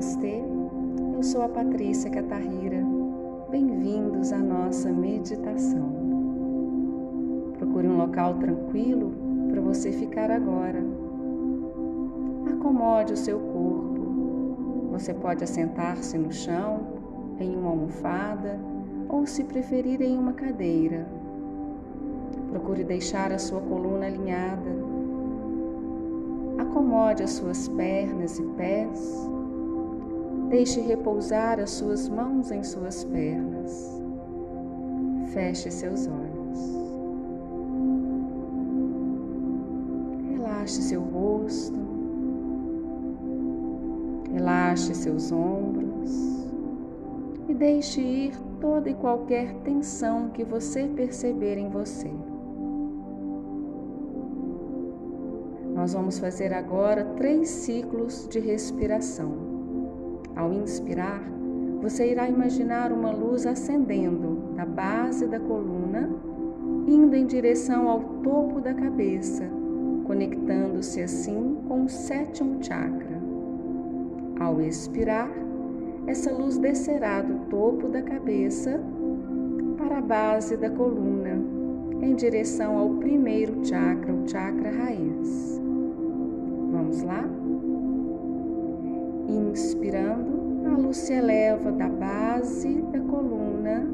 Namastê, eu sou a Patrícia Catarrira. Bem-vindos à nossa meditação. Procure um local tranquilo para você ficar agora. Acomode o seu corpo. Você pode assentar-se no chão, em uma almofada ou, se preferir, em uma cadeira. Procure deixar a sua coluna alinhada. Acomode as suas pernas e pés Deixe repousar as suas mãos em suas pernas. Feche seus olhos. Relaxe seu rosto. Relaxe seus ombros. E deixe ir toda e qualquer tensão que você perceber em você. Nós vamos fazer agora três ciclos de respiração. Ao inspirar, você irá imaginar uma luz acendendo da base da coluna, indo em direção ao topo da cabeça, conectando-se assim com o sétimo chakra. Ao expirar, essa luz descerá do topo da cabeça para a base da coluna, em direção ao primeiro chakra, o chakra raiz. Vamos lá? Inspirando, a luz se eleva da base da coluna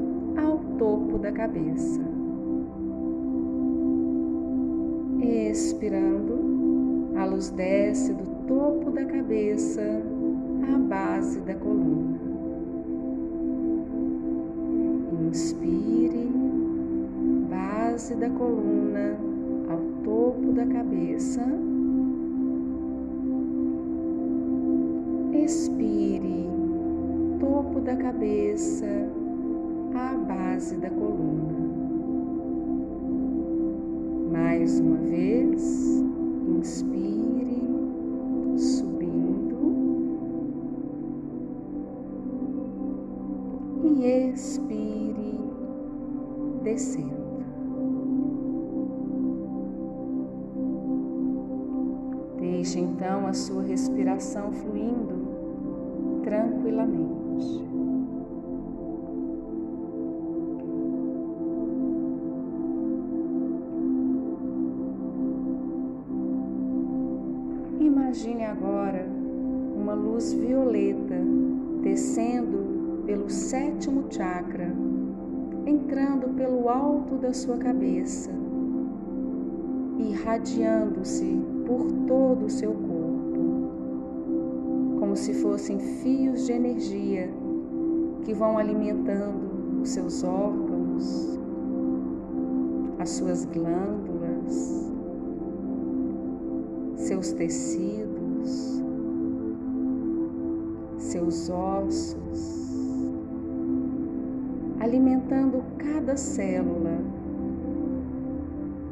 ao topo da cabeça. Expirando, a luz desce do topo da cabeça à base da coluna. Inspire, base da coluna ao topo da cabeça Expire, topo da cabeça à base da coluna. Mais uma vez, inspire, subindo e expire, descendo. Deixe então a sua respiração fluindo tranquilamente. Imagine agora uma luz violeta descendo pelo sétimo chakra, entrando pelo alto da sua cabeça, irradiando-se por todo o seu corpo como se fossem fios de energia que vão alimentando os seus órgãos, as suas glândulas, seus tecidos, seus ossos, alimentando cada célula,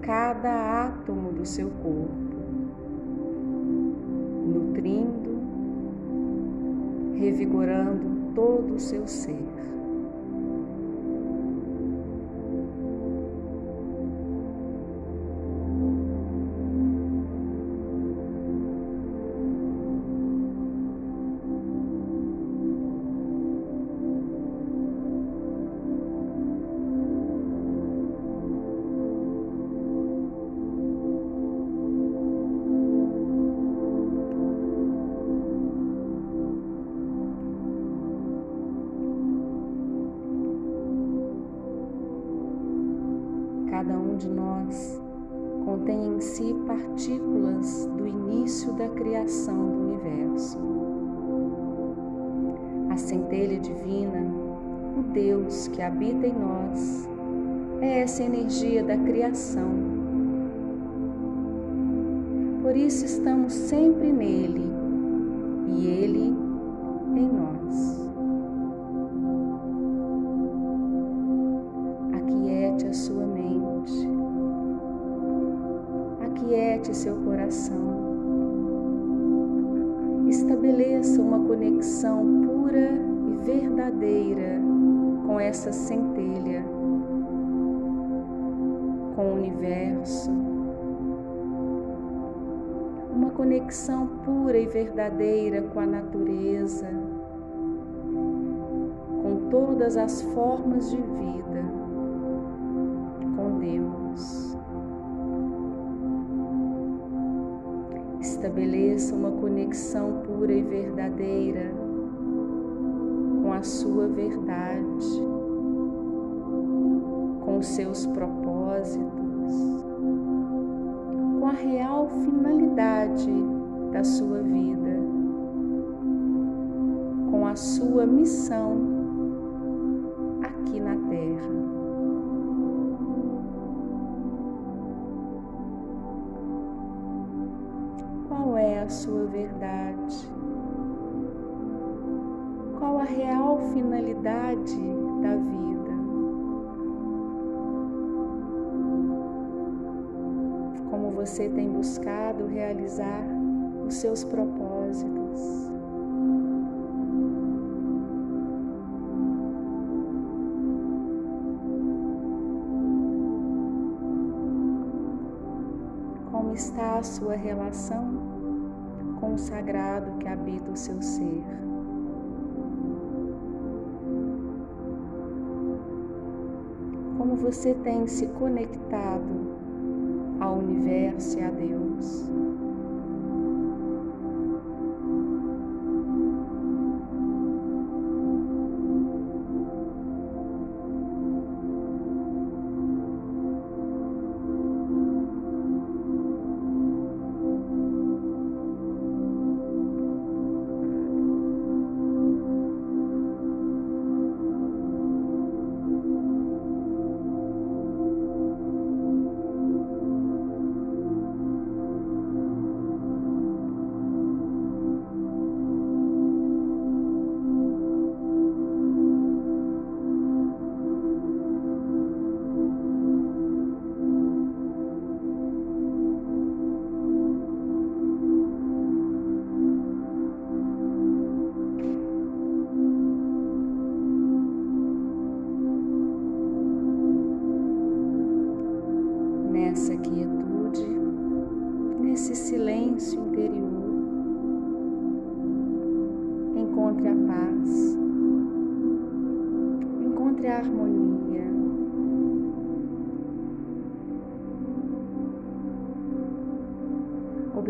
cada átomo do seu corpo, revigorando todo o seu ser. Cada um de nós contém em si partículas do início da criação do universo. A centelha divina, o Deus que habita em nós, é essa energia da criação. Por isso estamos sempre nele e ele em nós. Seu coração, estabeleça uma conexão pura e verdadeira com essa centelha, com o universo. uma conexão pura e verdadeira com a natureza, com todas as formas de vida, Estabeleça uma conexão pura e verdadeira com a sua verdade, com os seus propósitos com a real finalidade da sua vida, com a sua missão aqui na Terra. Sua verdade? Qual a real finalidade da vida? você tem buscado realizar os seus propósitos. Como está a sua relação com o sagrado que habita o seu ser? Como você tem se conectado ao universo e a Deus.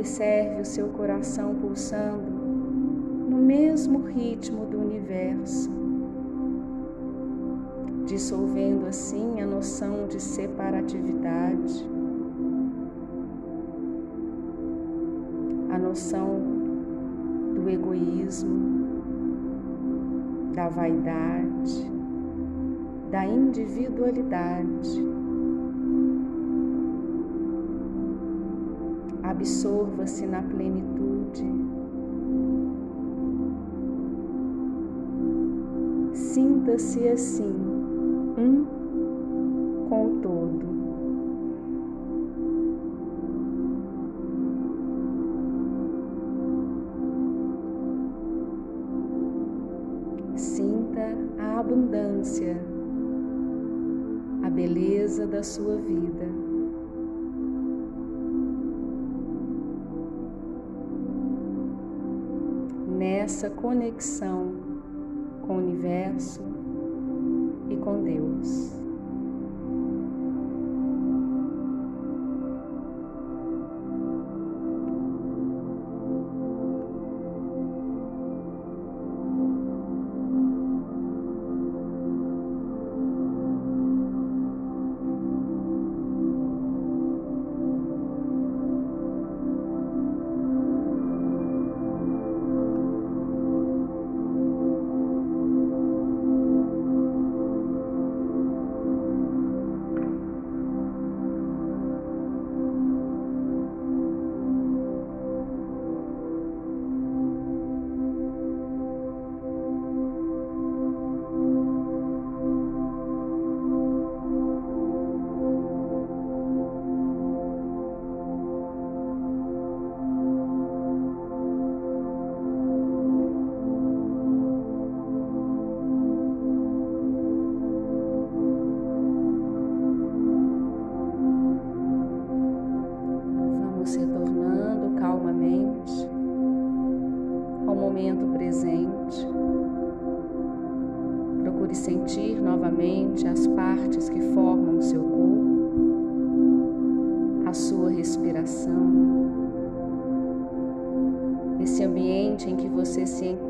Observe o seu coração pulsando no mesmo ritmo do universo, dissolvendo assim a noção de separatividade, a noção do egoísmo, da vaidade, da individualidade. absorva-se na plenitude. Sinta-se assim, um Sinta a abundância, a beleza da sua vida. nessa conexão com o universo e com Deus.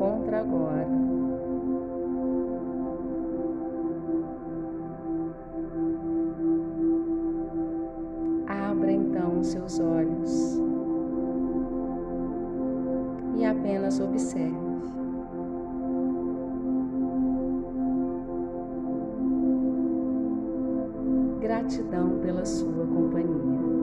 encontra agora. Abra então seus olhos e apenas observe. Gratidão pela sua companhia.